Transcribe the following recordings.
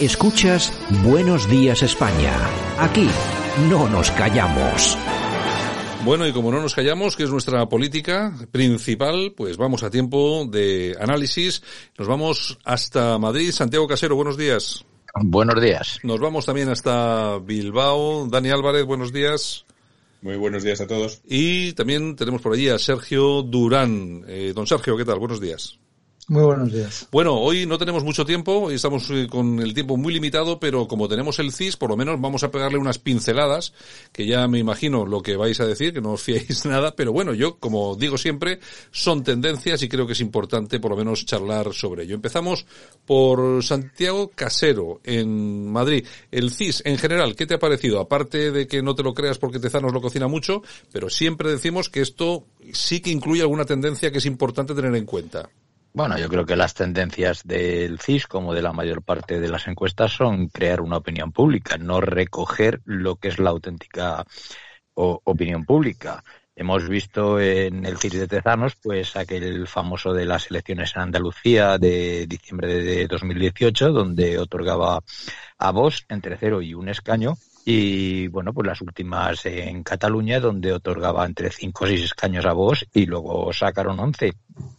Escuchas Buenos Días España. Aquí no nos callamos. Bueno, y como no nos callamos, que es nuestra política principal, pues vamos a tiempo de análisis. Nos vamos hasta Madrid. Santiago Casero, buenos días. Buenos días. Nos vamos también hasta Bilbao. Dani Álvarez, buenos días. Muy buenos días a todos. Y también tenemos por allí a Sergio Durán. Eh, don Sergio, ¿qué tal? Buenos días. Muy buenos días. Bueno, hoy no tenemos mucho tiempo, estamos eh, con el tiempo muy limitado, pero como tenemos el CIS, por lo menos vamos a pegarle unas pinceladas, que ya me imagino lo que vais a decir, que no os fiéis nada, pero bueno, yo, como digo siempre, son tendencias y creo que es importante por lo menos charlar sobre ello. Empezamos por Santiago Casero, en Madrid. El CIS, en general, ¿qué te ha parecido? Aparte de que no te lo creas porque Tezanos lo cocina mucho, pero siempre decimos que esto sí que incluye alguna tendencia que es importante tener en cuenta. Bueno, yo creo que las tendencias del CIS, como de la mayor parte de las encuestas, son crear una opinión pública, no recoger lo que es la auténtica opinión pública. Hemos visto en el CIS de Tezanos, pues aquel famoso de las elecciones en Andalucía de diciembre de 2018, donde otorgaba a Vox entre cero y un escaño, y bueno, pues las últimas en Cataluña, donde otorgaba entre cinco o seis escaños a vos y luego sacaron once.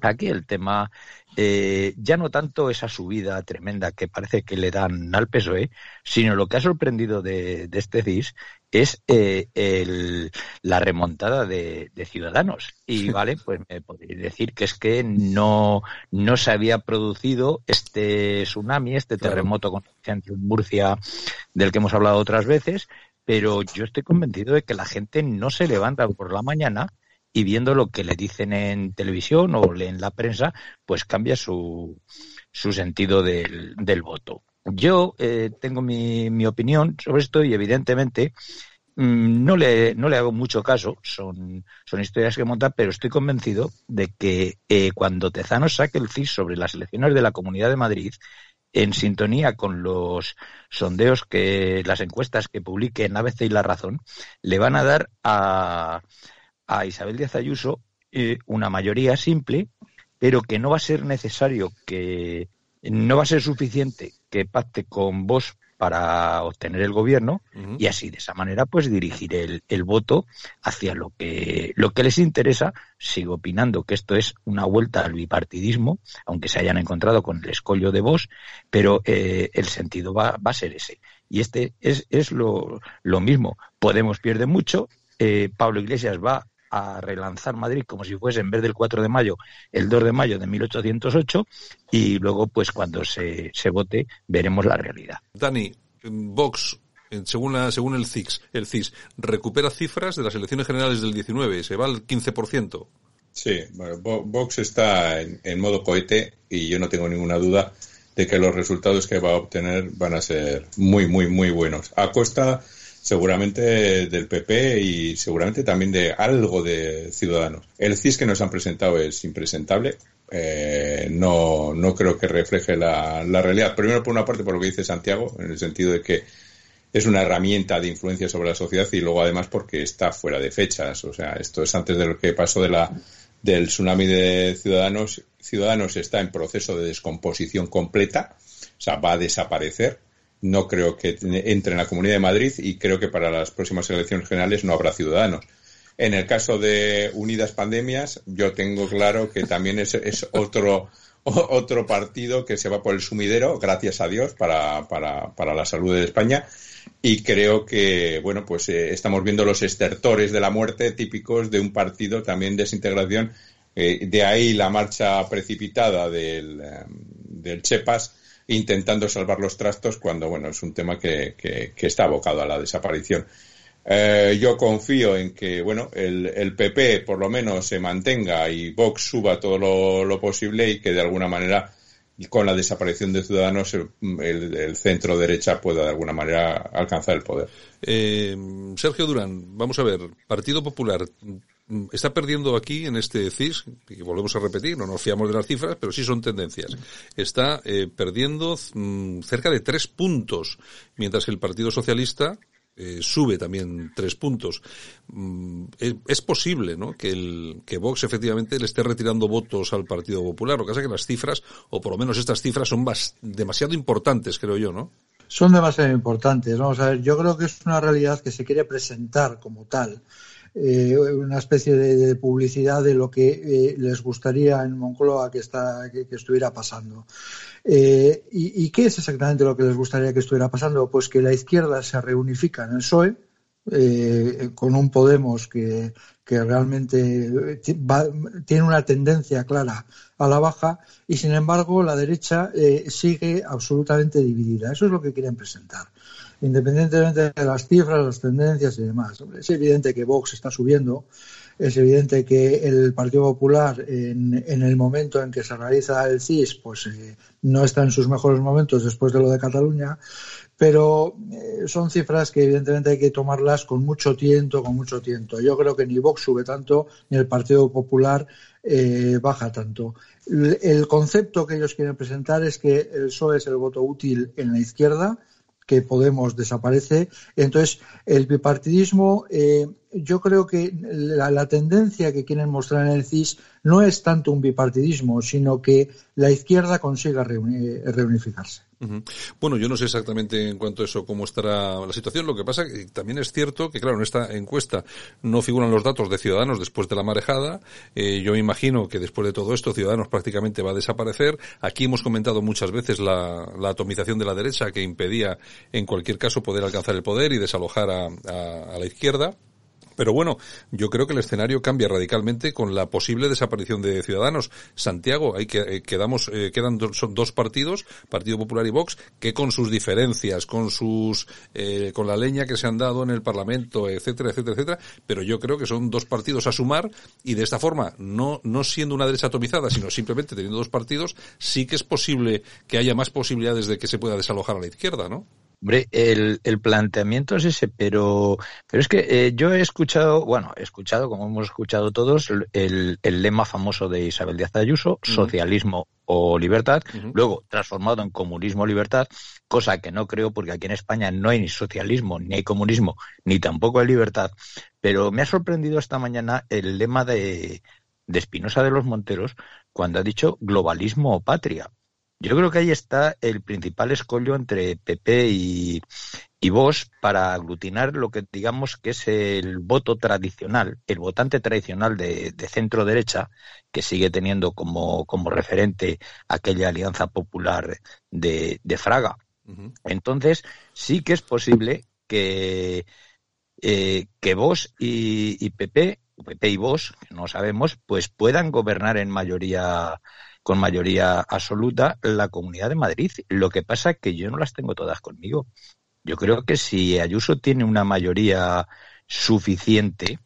Aquí el tema, eh, ya no tanto esa subida tremenda que parece que le dan al PSOE, sino lo que ha sorprendido de, este CIS es eh, el, la remontada de, Ciudadanos. Y vale, pues me podéis decir que es que no, no se había producido este tsunami, este terremoto con en Murcia del que hemos hablado otras veces, pero yo estoy convencido de que la gente no se levanta por la mañana y viendo lo que le dicen en televisión o en la prensa, pues cambia su, su sentido del, del voto. Yo eh, tengo mi, mi, opinión sobre esto y evidentemente mm, no le, no le hago mucho caso, son, son historias que montan, pero estoy convencido de que eh, cuando Tezano saque el CIS sobre las elecciones de la Comunidad de Madrid, en sintonía con los sondeos que las encuestas que publique en ABC y La Razón, le van a dar a, a Isabel Díaz Ayuso eh, una mayoría simple, pero que no va a ser necesario que no va a ser suficiente que pacte con vos para obtener el gobierno y así de esa manera pues dirigir el, el, voto hacia lo que lo que les interesa. Sigo opinando que esto es una vuelta al bipartidismo aunque se hayan encontrado con el escollo de vos pero eh, el sentido va, va, a ser ese. Y este es, es lo, lo mismo. Podemos pierde mucho eh, Pablo Iglesias va a relanzar Madrid como si fuese en vez del 4 de mayo el 2 de mayo de 1808 y luego pues cuando se, se vote veremos la realidad. Dani, Vox según, la, según el CIS, el CIS, recupera cifras de las elecciones generales del 19, se va al 15%. Sí, bueno, Vox está en, en, modo cohete y yo no tengo ninguna duda de que los resultados que va a obtener van a ser muy, muy, muy buenos. A costa seguramente del PP y seguramente también de algo de Ciudadanos. El CIS que nos han presentado es impresentable. Eh, no, no creo que refleje la, realidad. Primero, por una parte, por lo que dice Santiago, en el sentido de que es una herramienta de influencia sobre la sociedad y luego además porque está fuera de fechas. O sea, esto es antes de lo que pasó de la, del tsunami de Ciudadanos. Ciudadanos está en proceso de descomposición completa, o sea, va a desaparecer no creo que entre en la Comunidad de Madrid y creo que para las próximas elecciones generales no habrá ciudadanos. En el caso de Unidas Pandemias, yo tengo claro que también es, es otro, otro partido que se va por el sumidero, gracias a Dios, para, para, para la salud de España. Y creo que, bueno, pues eh, estamos viendo los estertores de la muerte típicos de un partido también desintegración. Eh, de ahí la marcha precipitada del, eh, del Chepas intentando salvar los trastos cuando, bueno, es un tema que, que, está abocado a la desaparición. Eh, yo confío en que, bueno, el, PP por lo menos se mantenga y Vox suba todo lo, lo posible y que de alguna manera con la desaparición de Ciudadanos el, el, centro derecha pueda de alguna manera alcanzar el poder. Eh, Sergio Durán, vamos a ver, Partido Popular está perdiendo aquí en este CIS, y volvemos a repetir, no nos fiamos de las cifras, pero sí son tendencias. Está eh, perdiendo mm, cerca de tres puntos, mientras que el Partido Socialista eh, sube también tres puntos. Mm, eh, es posible, ¿no? Que el que Vox efectivamente le esté retirando votos al Partido Popular. Lo que pasa es que las cifras, o por lo menos estas cifras, son demasiado importantes, creo yo, ¿no? son demasiado importantes. Vamos a ver, yo creo que es una realidad que se quiere presentar como tal. Eh, una especie de, publicidad de lo que eh, les gustaría en Moncloa que, está, que, estuviera pasando. Eh, y, qué es exactamente lo que les gustaría que estuviera pasando? Pues que la izquierda se reunifica en el PSOE, con un Podemos que, que realmente tiene una tendencia clara a la baja y sin embargo la derecha sigue absolutamente dividida. Eso es lo que quieren presentar independientemente de las cifras, las tendencias y demás. Es evidente que Vox está subiendo, es evidente que el Partido Popular en, el momento en que se realiza el CIS pues eh, no está en sus mejores momentos después de lo de Cataluña, pero eh, son cifras que evidentemente hay que tomarlas con mucho tiento, con mucho tiento. Yo creo que ni Vox sube tanto ni el Partido Popular eh, baja tanto. el concepto que ellos quieren presentar es que el PSOE es el voto útil en la izquierda, que Podemos desaparece. Entonces, el bipartidismo, eh, yo creo que la, la, tendencia que quieren mostrar en el CIS no es tanto un bipartidismo, sino que la izquierda consiga reunificarse. Bueno, yo no sé exactamente en cuanto a eso cómo estará la situación. Lo que pasa que también es cierto que, claro, en esta encuesta no figuran los datos de Ciudadanos después de la marejada. Eh, yo imagino que después de todo esto Ciudadanos prácticamente va a desaparecer. Aquí hemos comentado muchas veces la, atomización de la derecha que impedía, en cualquier caso, poder alcanzar el poder y desalojar a la izquierda. Pero bueno, yo creo que el escenario cambia radicalmente con la posible desaparición de Ciudadanos. Santiago, hay que eh, quedamos eh, quedan son dos partidos, Partido Popular y Vox, que con sus diferencias, con sus eh, con la leña que se han dado en el Parlamento, etcétera, etcétera, etcétera, pero yo creo que son dos partidos a sumar y de esta forma, no no siendo una derecha atomizada, sino simplemente teniendo dos partidos, sí que es posible que haya más posibilidades de que se pueda desalojar a la izquierda, ¿no? Hombre, el, el, planteamiento es ese, pero, pero es que eh, yo he escuchado, bueno, he escuchado, como hemos escuchado todos, el, el lema famoso de Isabel Díaz Ayuso, socialismo o libertad, luego transformado en comunismo o libertad, cosa que no creo porque aquí en España no hay ni socialismo, ni hay comunismo, ni tampoco hay libertad. Pero me ha sorprendido esta mañana el lema de, de Espinosa de los Monteros cuando ha dicho globalismo o patria. Yo creo que ahí está el principal escollo entre PP y, y Vox para aglutinar lo que digamos que es el voto tradicional, el votante tradicional de, centro derecha, que sigue teniendo como, como referente aquella alianza popular de, Fraga. Entonces, sí que es posible que, eh, que Vox y, y PP, PP y Vox, no sabemos, pues puedan gobernar en mayoría con mayoría absoluta la Comunidad de Madrid. Lo que pasa es que yo no las tengo todas conmigo. Yo creo que si Ayuso tiene una mayoría suficiente,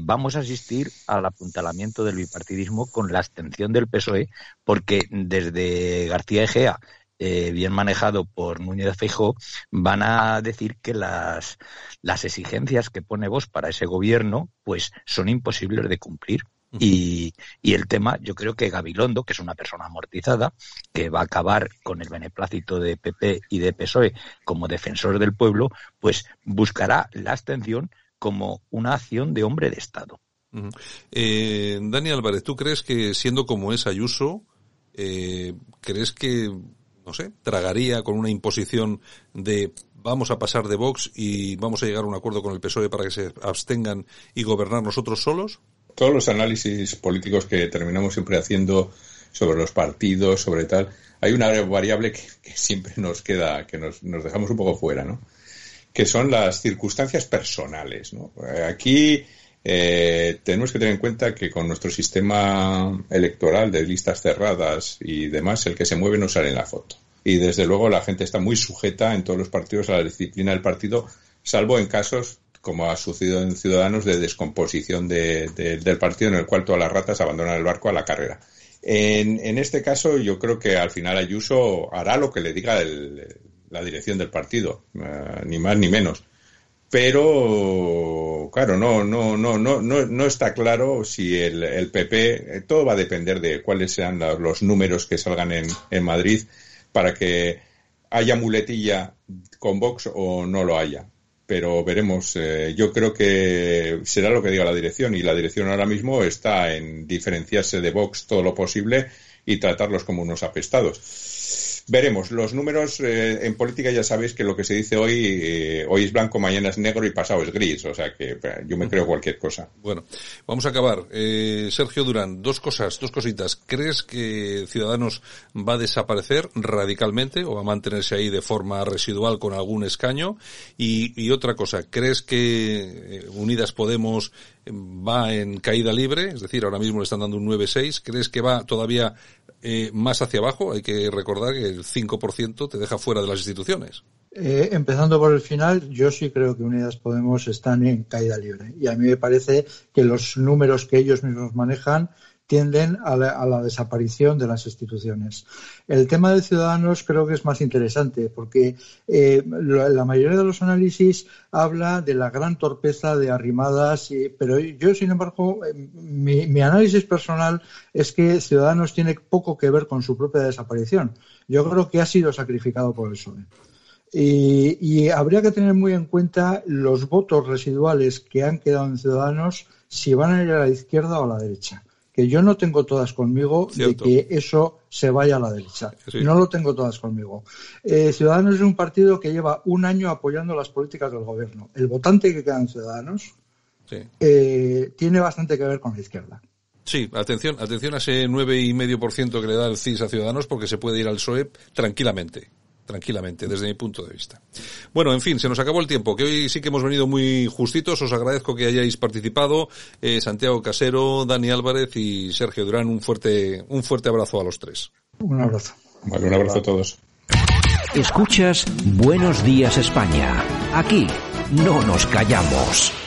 vamos a asistir al apuntalamiento del bipartidismo con la abstención del PSOE, porque desde García Egea, eh, bien manejado por Núñez de Feijóo, van a decir que las, las exigencias que pone vos para ese gobierno pues son imposibles de cumplir. Y, el tema, yo creo que Gabilondo, que es una persona amortizada, que va a acabar con el beneplácito de PP y de PSOE como defensor del pueblo, pues buscará la abstención como una acción de hombre de Estado. eh, Dani Álvarez, ¿tú crees que siendo como es Ayuso, eh, crees que, no sé, tragaría con una imposición de vamos a pasar de Vox y vamos a llegar a un acuerdo con el PSOE para que se abstengan y gobernar nosotros solos? Todos los análisis políticos que terminamos siempre haciendo sobre los partidos, sobre tal, hay una variable que, siempre nos queda, que nos, dejamos un poco fuera, ¿no? Que son las circunstancias personales, ¿no? Aquí eh, tenemos que tener en cuenta que con nuestro sistema electoral de listas cerradas y demás, el que se mueve no sale en la foto. Y desde luego la gente está muy sujeta en todos los partidos a la disciplina del partido, salvo en casos como ha sucedido en Ciudadanos, de descomposición del partido en el cual todas las ratas abandonan el barco a la carrera. En, este caso, yo creo que al final Ayuso hará lo que le diga la dirección del partido, eh, ni más ni menos. Pero, claro, no, no, no, no, no, está claro si el, PP, eh, todo va a depender de cuáles sean los números que salgan en, en Madrid para que haya muletilla con Vox o no lo haya pero veremos. Eh, yo creo que será lo que diga la dirección y la dirección ahora mismo está en diferenciarse de Vox todo lo posible y tratarlos como unos apestados. Veremos. Los números eh, en política ya sabéis que lo que se dice hoy, eh, hoy es blanco, mañana es negro y pasado es gris. O sea que yo me creo cualquier cosa. Bueno, vamos a acabar. Eh, Sergio Durán, dos cosas, dos cositas. ¿Crees que Ciudadanos va a desaparecer radicalmente o va a mantenerse ahí de forma residual con algún escaño? Y, y otra cosa, ¿crees que Unidas Podemos va en caída libre? Es decir, ahora mismo le están dando un 9-6. ¿Crees que va todavía eh, más hacia abajo. Hay que recordar que el 5% te deja fuera de las instituciones. Eh, empezando por el final, yo sí creo que Unidas Podemos están en caída libre. Y a mí me parece que los números que ellos mismos manejan tienden a la, desaparición de las instituciones. El tema de Ciudadanos creo que es más interesante porque eh, la, mayoría de los análisis habla de la gran torpeza de Arrimadas, pero yo, sin embargo, eh, mi, análisis personal es que Ciudadanos tiene poco que ver con su propia desaparición. Yo creo que ha sido sacrificado por el PSOE. Y, y, habría que tener muy en cuenta los votos residuales que han quedado en Ciudadanos si van a ir a la izquierda o a la derecha que yo no tengo todas conmigo de que eso se vaya a la derecha. No lo tengo todas conmigo. Eh, Ciudadanos es un partido que lleva un año apoyando las políticas del gobierno. El votante que queda en Ciudadanos eh, tiene bastante que ver con la izquierda. Sí, atención, atención a ese nueve y medio por ciento que le da el CIS a Ciudadanos porque se puede ir al PSOE tranquilamente tranquilamente, desde mi punto de vista. Bueno, en fin, se nos acabó el tiempo, que hoy sí que hemos venido muy justitos, os agradezco que hayáis participado, eh, Santiago Casero, Dani Álvarez y Sergio Durán, un fuerte, un fuerte abrazo a los tres. Un abrazo. Vale, un abrazo a todos. Escuchas Buenos Días España. Aquí no nos callamos.